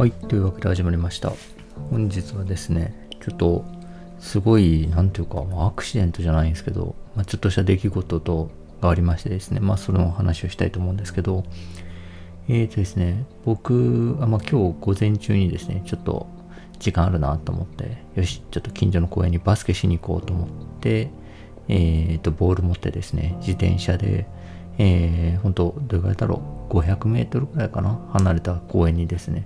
はい、というわけで始まりました。本日はですね、ちょっと、すごい、なんていうか、アクシデントじゃないんですけど、まあ、ちょっとした出来事と、がありましてですね、まあ、その話をしたいと思うんですけど、えーとですね、僕、あまあ、今日午前中にですね、ちょっと時間あるなと思って、よし、ちょっと近所の公園にバスケしに行こうと思って、えーと、ボール持ってですね、自転車で、えー、本当どれぐらいだろう、500メートルぐらいかな、離れた公園にですね、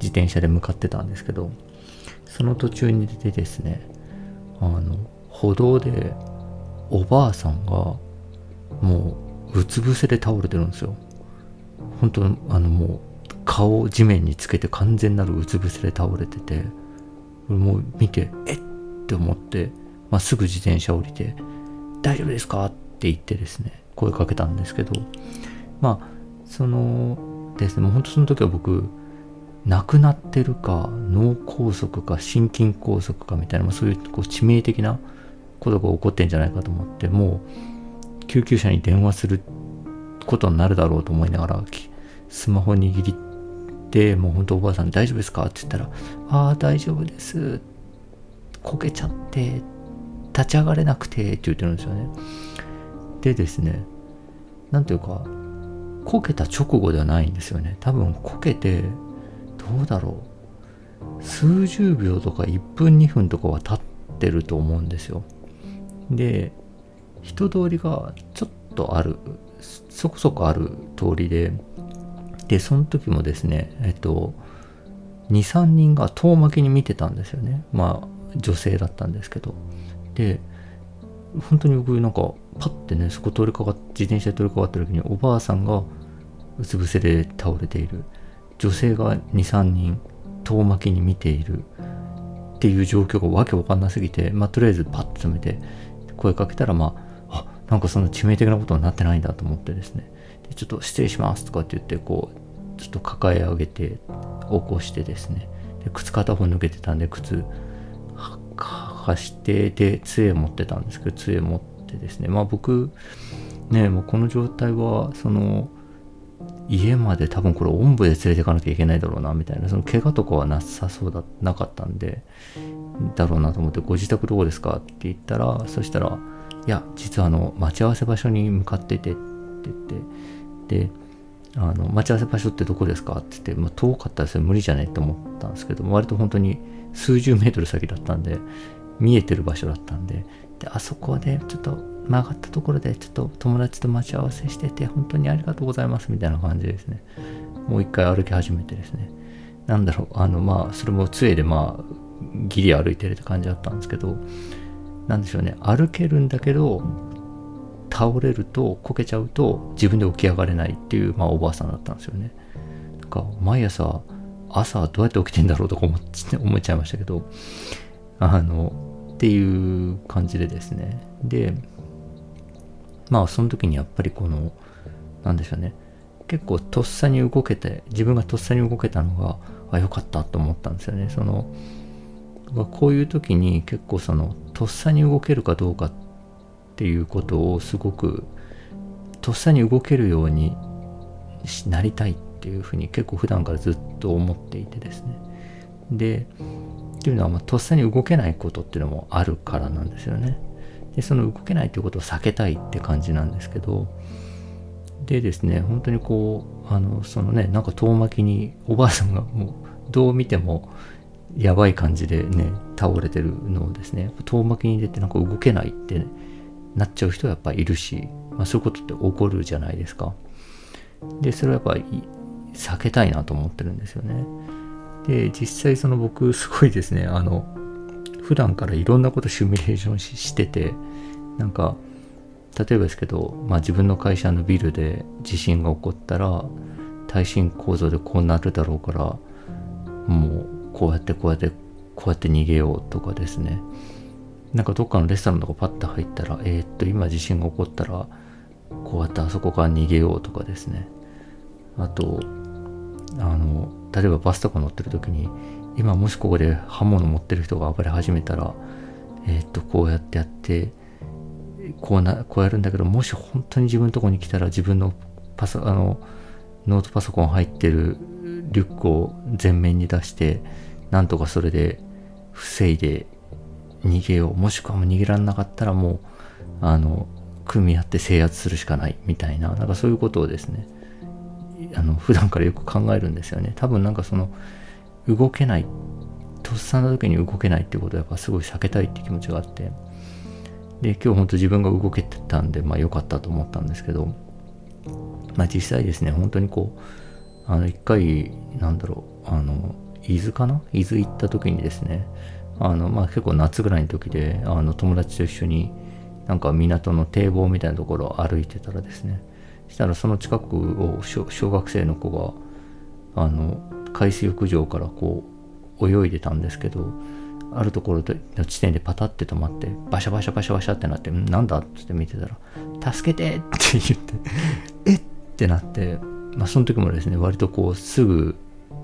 自転車で向かってたんですけど、その途中に出てですね、あの、歩道でおばあさんが、もう、うつ伏せで倒れてるんですよ。本当あのもう、顔を地面につけて完全なるうつ伏せで倒れてて、もう見て、えっ？って思って、まあ、すぐ自転車降りて、大丈夫ですか？って言ってですね、声かけたんですけど、まあ、そのですね、もう本当その時は僕、亡くなってるか、脳梗塞か、心筋梗塞かみたいな、まあ、そういうこう致命的なことが起こってんじゃないかと思って、もう、救急車に電話することになるだろうと思いながら、スマホ握りって、もう本当おばあさん大丈夫ですか？って言ったら、ああ、大丈夫です。こけちゃって、立ち上がれなくて、って言ってるんですよね。でですね、なんていうか、こけた直後ではないんですよね。多分こけて、どうだろう。数十秒とか1分2分とかは経ってると思うんですよ。で、人通りがちょっとある、そこそこある通りで、で、その時もですね、えっと、2、3人が遠巻きに見てたんですよね。まあ、女性だったんですけど。で、本当に僕なんかパッてねそこ通りかかっ自転車で通りかかった時におばあさんがうつ伏せで倒れている。女性が23人遠巻きに見ている。っていう状況がわけわかんなすぎてまあとりあえずパッと止めて声かけたらまああなんかそんな致命的なことになってないんだと思ってですね。でちょっと失礼しますとかって言ってこうちょっと抱え上げて起こしてですね。で靴片方抜けてたんで靴はかしてで杖持ってたんですけど杖持ってですねまあ僕ねもうこの状態はその家まで多分これおんぶで連れていかなきゃいけないだろうなみたいなその怪我とかはなさそうだなかったんでだろうなと思ってご自宅どこですか？って言ったらそしたらいや実はあの待ち合わせ場所に向かっててって言ってであの待ち合わせ場所ってどこですか？って言って、まあ、遠かったらそれ無理じゃね？って思ったんですけど割と本当に数十メートル先だったんで見えてる場所だったんでであそこでちょっと曲がったところでちょっと友達と待ち合わせしてて本当にありがとうございますみたいな感じですね。もう一回歩き始めてですね。なんだろうあのまあそれも杖でまあギリ歩いてるって感じだったんですけどなんでしょうね。歩けるんだけど倒れるとこけちゃうと自分で起き上がれないっていう、まあ、おばあさんだったんですよね。なんか毎朝朝どうやって起きてんだろうとか思っ思っちゃいましたけどあのっていう感じでですね。でまあその時にやっぱりこのなんでしょうね。結構とっさに動けて自分がとっさに動けたのがあ良かったと思ったんですよね。そのこういう時に結構そのとっさに動けるかどうかっていうことをすごくとっさに動けるようになりたいっていうふうに結構普段からずっと思っていてですね。でっていうのは、まあ、とっさに動けないことっていうのもあるからなんですよね。で、その動けないということを避けたいって感じなんですけど、でですね、本当にこう、あの、そのね、なんか遠巻きにおばあさんがもう、どう見てもやばい感じでね、倒れてるのをですね、遠巻きに出てなんか動けないって、ね、なっちゃう人はやっぱいるし、まあそういうことって起こるじゃないですか。で、それはやっぱり避けたいなと思ってるんですよね。で、実際その僕すごいですね、あの、普段からいろんなことシミュレーションしてて、なんか、例えばですけど、まあ自分の会社のビルで地震が起こったら、耐震構造でこうなるだろうから、もうこうやってこうやってこうやって逃げようとかですね。なんかどっかのレストランとかパッと入ったら、えー、っと、今地震が起こったら、こうやってあそこから逃げようとかですね。あと、あの、例えばバスとか乗ってる時に今もしここで刃物持ってる人が暴れ始めたらえー、っとこうやってやってこうなこうやるんだけどもし本当に自分のとこに来たら自分のパソあのノートパソコン入ってるリュックを前面に出してなんとかそれで防いで逃げよう。もしくはもう逃げられなかったらもうあの組み合って制圧するしかないみたいななんかそういうことをですねあの普段からよく考えるんですよね。多分なんかその動けないとっさな時に動けないってことはやっぱすごい避けたいって気持ちがあって。で今日本当自分が動けてたんでまあ良かったと思ったんですけど。まあ実際ですね本当にこうあの一回なんだろうあの伊豆かな？伊豆行った時にですねあのまあ結構夏ぐらいの時であの友達と一緒になんか港の堤防みたいなところを歩いてたらですねしたらその近くを小学生の子があの海水浴場からこう泳いでたんですけどあるところの地点でパタって止まってバシャバシャバシャバシャってなってなんだっつって見てたら助けてって言って えってなってまあその時もですね割とこうすぐ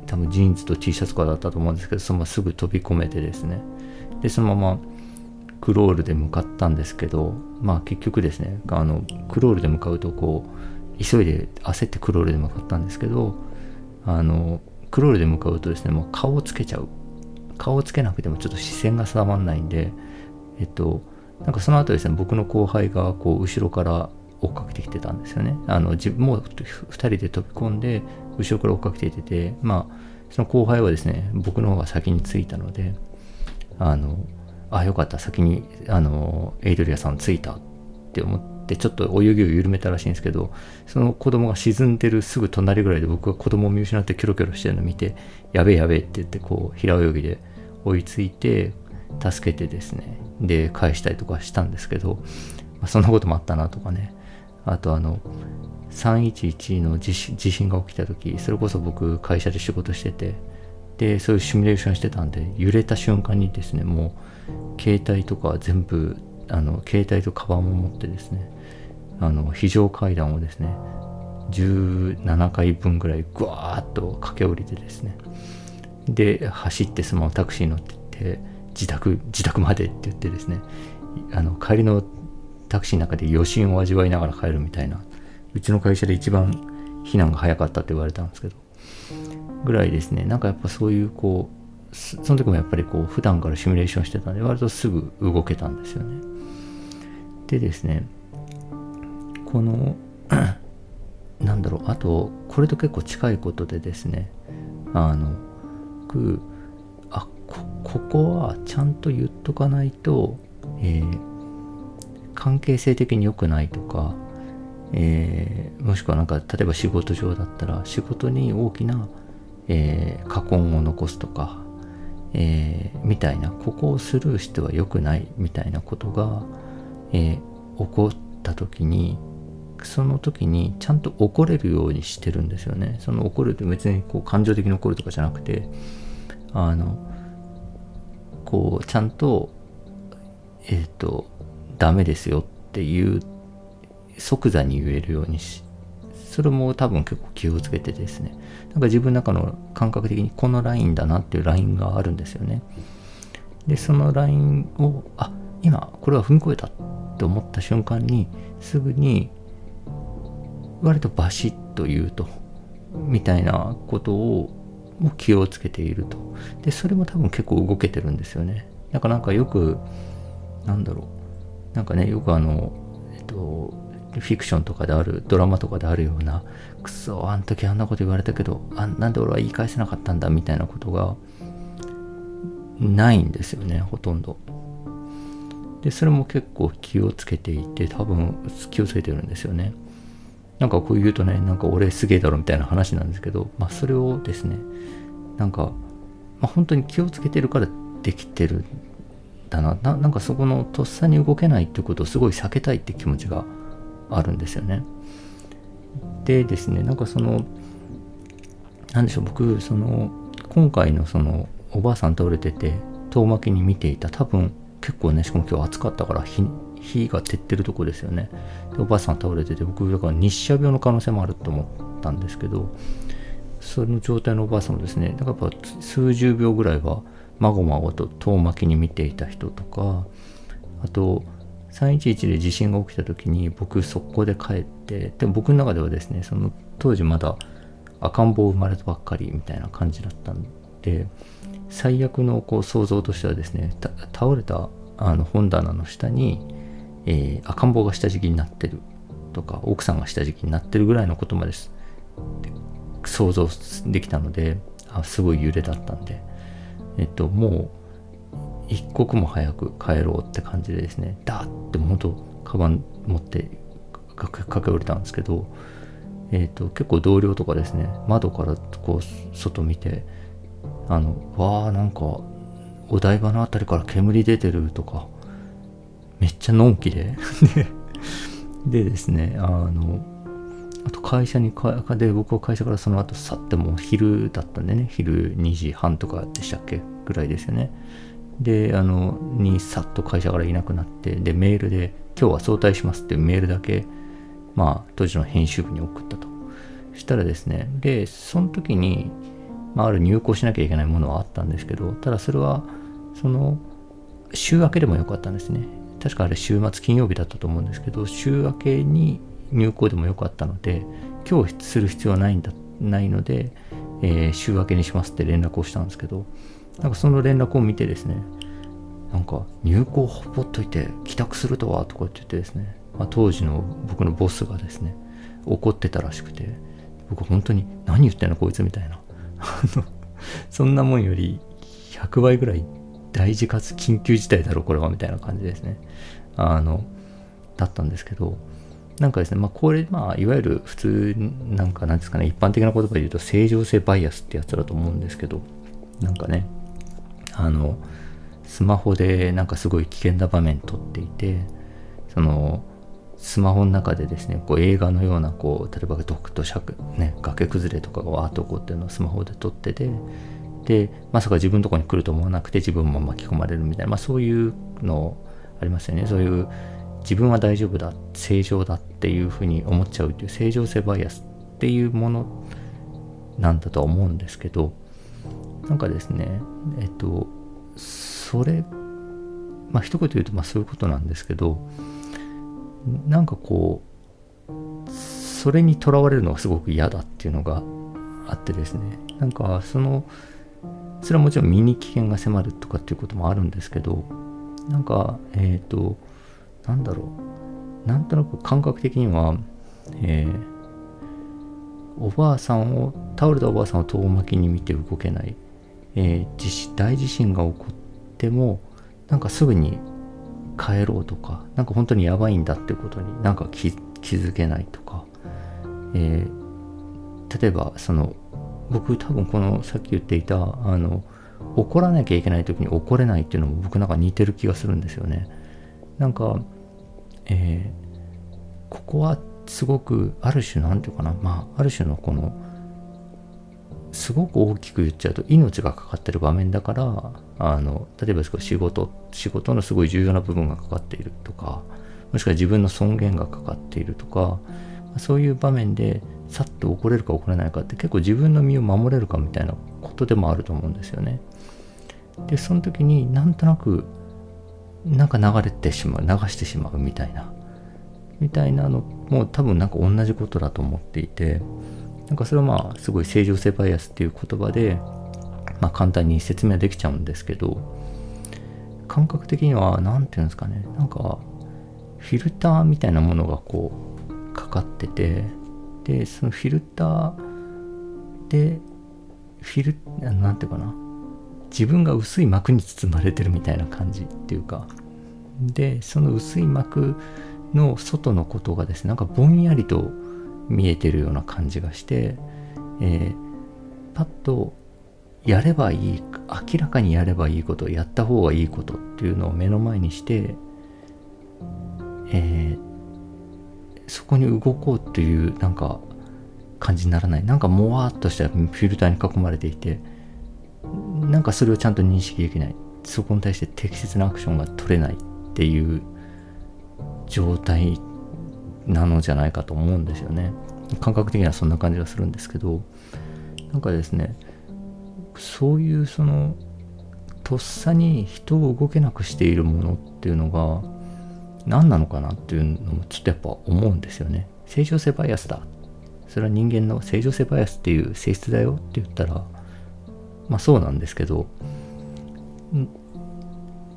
多分ジーンズと T シャツとかだったと思うんですけどそのまますぐ飛び込めてですね。でそのままクロールで向かったんですけどまあ結局ですねあのクロールで向かうとこう急いで焦ってクロールで向かったんですけどあのクロールで向かうとですねもう顔をつけちゃう。顔をつけなくてもちょっと視線が定まんないんでえっとなんかその後ですね僕の後輩がこう後ろから追っかけてきてたんですよね。あの自分も2人で飛び込んで後ろから追っかけてきててまあその後輩はですね僕の方が先に着いたのであのあよかった先にあのエイドリアさん着いたって思ってちょっと泳ぎを緩めたらしいんですけどその子供が沈んでるすぐ隣ぐらいで僕が子供を見失ってキョロキョロしてるのを見てやべえやべえって言ってこう平泳ぎで追いついて助けてですね。で返したりとかしたんですけど、まあ、そんなこともあったなとかね。あとあの311の地震が起きた時それこそ僕会社で仕事しててでそういうシミュレーションしてたんで揺れた瞬間にですねもう携帯とか全部あの携帯とカバンも持ってですねあの非常階段をですね17回分ぐらいぐわーっと駆け下りてですねで走ってそのままタクシーに乗ってって自宅自宅までって言ってですねあの帰りのタクシーの中で余震を味わいながら帰るみたいなうちの会社で一番避難が早かったって言われたんですけどぐらいですねなんかやっぱそういうこうその時もやっぱりこう普段からシミュレーションしてたんで割とすぐ動けたんですよね。でですねこの なんだろうあとこれと結構近いことでですねあの僕あこここはちゃんと言っとかないと、えー、関係性的に良くないとか、えー、もしくはなんか例えば仕事上だったら仕事に大きな、えー、過根を残すとか、えー、みたいなここをスルーしては良くないみたいなことが、え起こった時にその時にちゃんと怒れるようにしてるんですよね。その怒るって別にこう感情的に怒るとかじゃなくて、あの、こう、ちゃんと、えっ、ー、と、ダメですよっていう即座に言えるようにし、それも多分結構気をつけてですね、なんか自分の中の感覚的にこのラインだなっていうラインがあるんですよね。で、そのラインを、あ、今これは踏み越えたって思った瞬間に、すぐに割とバシッと言うとみたいなことをも気をつけていると。でそれも多分結構動けてるんですよね。だからなんかよくなんだろう。なんかねよくあのえっとフィクションとかであるドラマとかであるようなくそあん時あんなこと言われたけどあなんで俺は言い返せなかったんだみたいなことがないんですよねほとんどでそれも結構気をつけていて多分気をつけてるんですよねなんかこう言うとね、なんか俺すげえだろみたいな話なんですけど、まあそれをですね、なんか、まあ、本当に気をつけてるからできてるんだなな。なんかそこのとっさに動けないってことをすごい避けたいって気持ちがあるんですよね。でですね、なんかその、なんでしょう、僕、その、今回のその、おばあさん倒れてて、遠巻きに見ていた、多分結構ね、しかも今日暑かったから、火が照ってるとこですよねでおばあさん倒れてて僕だから日射病の可能性もあると思ったんですけどその状態のおばあさんもですねだからやっぱ数十秒ぐらいはまごまごと遠巻きに見ていた人とかあと311で地震が起きた時に僕速攻で帰ってでも僕の中ではですねその当時まだ赤ん坊生まれたばっかりみたいな感じだったんで最悪のこう想像としてはですね倒れたあの本棚の下に、えー、赤ん坊が下敷きになってるとか奥さんが下敷きになってるぐらいのことまで想像できたのであすごい揺れだったんでえっともう一刻も早く帰ろうって感じでですねダーって本当カバン持って駆け下りたんですけどえっ、と結構同僚とかですね窓からこう外見てあのわあなんかお台場の辺りから煙出てるとかめっちゃのんきで。でですねあのあと会社にかで僕は会社からその後去っても昼だったんでね昼2時半とかでしたっけ？ぐらいですよねであのにさっと会社からいなくなってでメールで今日は早退しますっていうメールだけまあ当時の編集部に送ったと。したらですねでその時に、まあ、ある入稿しなきゃいけないものはあったんですけどただそれはその週明けでもよかったんですね。確かあれ週末金曜日だったと思うんですけど週明けに入校でもよかったので今日する必要はないんだないので、えー、週明けにしますって連絡をしたんですけどなんかその連絡を見てですねなんか入校ほっといて帰宅するとはとかって言ってですね、まあ、当時の僕のボスがですね怒ってたらしくて僕本当に何言ってんのこいつみたいな。そんなもんより100倍ぐらい大事かつ緊急事態だろこれはみたいな感じですね。あのだったんですけどなんかですね、まあ、これ、まあ、いわゆる普通、なんか、なんですかね、一般的な言葉で言うと、正常性バイアスってやつだと思うんですけど、なんかね、あの、スマホでなんかすごい危険な場面撮っていて、その、スマホの中でですね、こう映画のような、こう、例えば毒と尺、ね、崖崩れとかがわーっと起こってるのをスマホで撮ってて、で、まさか自分のとこに来ると思わなくて自分も巻き込まれるみたいな、まあそういうのありますよね。そういう自分は大丈夫だ、正常だっていうふうに思っちゃうっていう正常性バイアスっていうものなんだとは思うんですけど、なんかですね、えっと、それ、まあ一言言うとまあそういうことなんですけど、なんかこう、それにとらわれるのがすごく嫌だっていうのがあってですね、なんかその、それはもちろん身に危険が迫るとかっていうこともあるんですけどなんかえっ、ー、となんだろう。なんとなく感覚的には、えー、おばあさんを倒れたおばあさんを遠巻きに見て動けない、えー、地大地震が起こってもなんかすぐに帰ろうとかなんか本当にやばいんだってことになんか気づけないとか、えー、例えばその僕多分このさっき言っていたあの怒らなきゃいけない時に怒れないっていうのも僕なんか似てる気がするんですよね。なんかえー、ここはすごくある種なんていうかなまあある種のこのすごく大きく言っちゃうと命がかかってる場面だからあの例えば仕事仕事のすごい重要な部分がかかっているとかもしくは自分の尊厳がかかっているとかそういう場面でさっと怒れるか怒れないかって結構自分の身を守れるかみたいなことでもあると思うんですよね。でその時になんとなくなんか流れてしまう流してしまうみたいなみたいなのも多分なんか同じことだと思っていてなんかそれはまあすごい正常性バイアスっていう言葉でまあ簡単に説明はできちゃうんですけど感覚的には何て言うんですかねなんかフィルターみたいなものがこうかかっててでそのフィルターでフィルなんていうかな自分が薄い膜に包まれてるみたいな感じっていうかでその薄い膜の外のことがですねなんかぼんやりと見えてるような感じがして、えー、パッとやればいい明らかにやればいいことやった方がいいことっていうのを目の前にして、えー、そこに動こうっていうなんか感じにならない。なんかもわっとしたフィルターに囲まれていてなんかそれをちゃんと認識できない。そこに対して適切なアクションが取れないっていう状態なのじゃないかと思うんですよね感覚的にはそんな感じがするんですけどなんかですねそういうそのとっさに人を動けなくしているものっていうのが何なのかなっていうのもちょっとやっぱ思うんですよね。正常性バイアスだ。それは人間の正常性バイアスっていう性質だよって言ったらまあそうなんですけど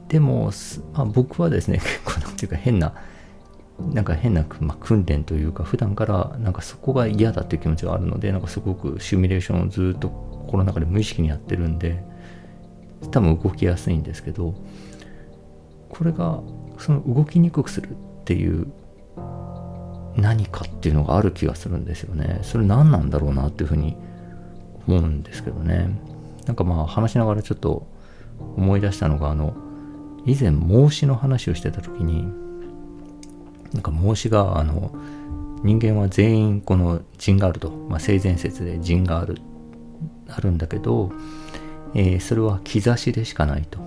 でも、まあ、僕はですね結構なんていうか変ななんか変な、まあ、訓練というか普段からなんかそこが嫌だっていう気持ちがあるのでなんかすごくシミュレーションをずっと心の中で無意識にやってるんで多分動きやすいんですけどこれがその動きにくくするっていう何かっていうのがある気がするんですよね。それ何なんだろうなっていうふうに思うんですけどね。なんかまあ話しながらちょっと思い出したのがあの以前孟子の話をしてた時になんか孟子があの人間は全員この人があると、まあ、性善説で人がある。あるんだけど、えー、それは兆しでしかないと,、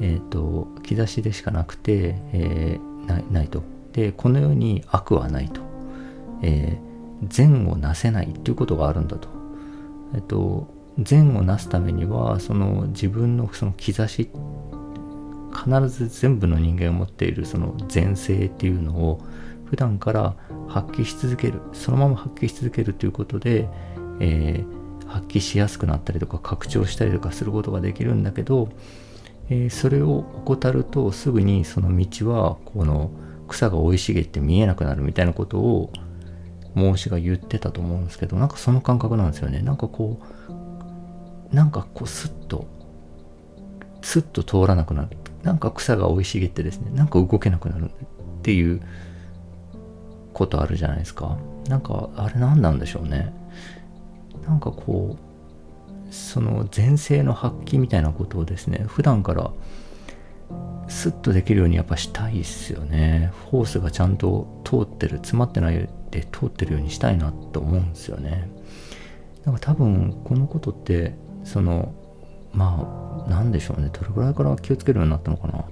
えーと、兆しでしかなくて、えー、ないと。でこの世に悪はないと、えー、善をなせないということがあるんだと,、えーと、善をなすためにはその自分のその兆し必ず全部の人間を持っているその前性っていうのを普段から発揮し続けるそのまま発揮し続けるということで、えー、発揮しやすくなったりとか拡張したりとかすることができるんだけど、えー、それを怠るとすぐにその道はこの草が生い茂って見えなくなるみたいなことを孟子が言ってたと思うんですけどなんかその感覚なんですよねなんかこうなんかこうスッとスッと通らなくなるなんか草が生い茂ってですね、なんか動けなくなるっていうことあるじゃないですか。なんか、あれ何なんでしょうね。なんかこう、その前世の発揮みたいなことをですね、普段からスッとできるようにやっぱしたいっすよね。フォースがちゃんと通ってる、詰まってないで通ってるようにしたいなと思うんですよね。なんか多分このことって、そのまあなんでしょうね。どれぐらいから気をつけるようになったのかな、ま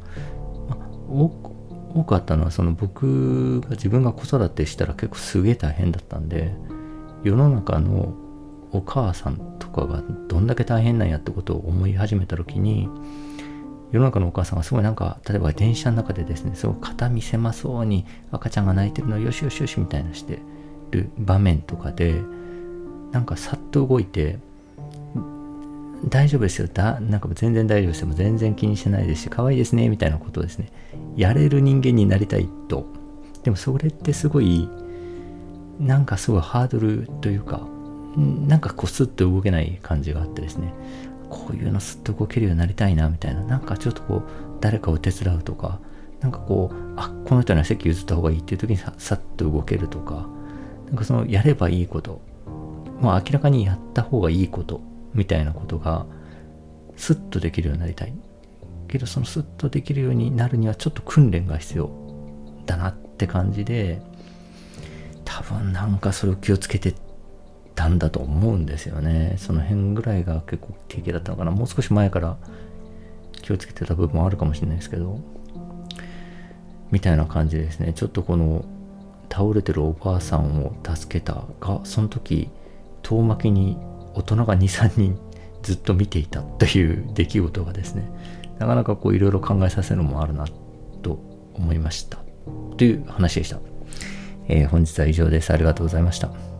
あ、多くあったのはその僕が自分が子育てしたら結構すげえ大変だったんで世の中のお母さんとかがどんだけ大変なんやってことを思い始めた時に世の中のお母さんがすごいなんか例えば電車の中でですねすごい肩身狭そうに赤ちゃんが泣いてるのよしよしよしみたいなしてる場面とかでなんかさっと動いて大丈夫ですよ。だなんか全然大丈夫ですよ。全然気にしてないですし可愛いですねみたいなことをですね。やれる人間になりたいと。でもそれってすごいなんかすごいハードルというかなんかこうスッと動けない感じがあってですね。こういうのスッと動けるようになりたいなみたいな。なんかちょっとこう誰かを手伝うとかなんかこうあこの人には席譲った方がいいっていう時にささっと動けるとかなんかそのやればいいこと。まあ明らかにやった方がいいこと。みたいなことがスッとできるようになりたい。けどそのスッとできるようになるにはちょっと訓練が必要だなって感じで多分なんかそれを気をつけてたんだと思うんですよね。その辺ぐらいが結構定型だったのかな。もう少し前から気をつけてた部分もあるかもしれないですけどみたいな感じですね。ちょっとこの倒れてるおばあさんを助けたがその時遠巻きに大人が23人ずっと見ていたという出来事がですねなかなかこういろいろ考えさせるのもあるなと思いました。という話でした、えー、本日は以上です。ありがとうございました。